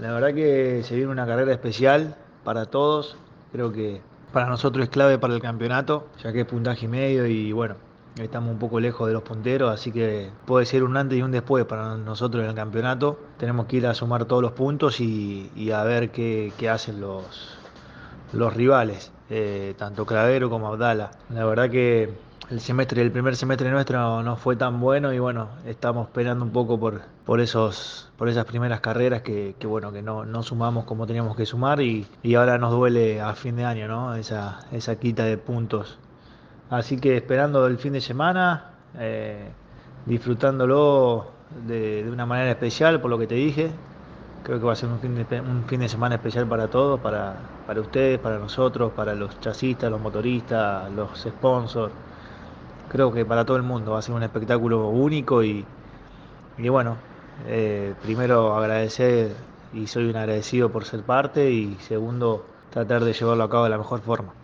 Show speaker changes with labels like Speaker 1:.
Speaker 1: La verdad que se viene una carrera especial para todos. Creo que para nosotros es clave para el campeonato, ya que es puntaje y medio y bueno, estamos un poco lejos de los punteros, así que puede ser un antes y un después para nosotros en el campeonato. Tenemos que ir a sumar todos los puntos y, a ver qué, hacen los, los rivales, eh, tanto Clavero como Abdala. La verdad que el semestre, el primer semestre nuestro no fue tan bueno y bueno, estamos esperando un poco por, por esos, por esas primeras carreras que, bueno, que no, no, sumamos como teníamos que sumar y, ahora nos duele a fin de año, ¿no? Esa, esa quita de puntos. Así que esperando el fin de semana, eh, disfrutándolo de, una manera especial, por lo que te dije. Creo que va a ser un fin de, un fin de semana especial para todos, para, para ustedes, para nosotros, para los chasistas, los motoristas, los sponsors creo que para todo el mundo va a ser un espectáculo único y, y bueno, eh, primero agradecer y soy un agradecido por ser parte y segundo tratar de llevarlo a cabo de la mejor forma.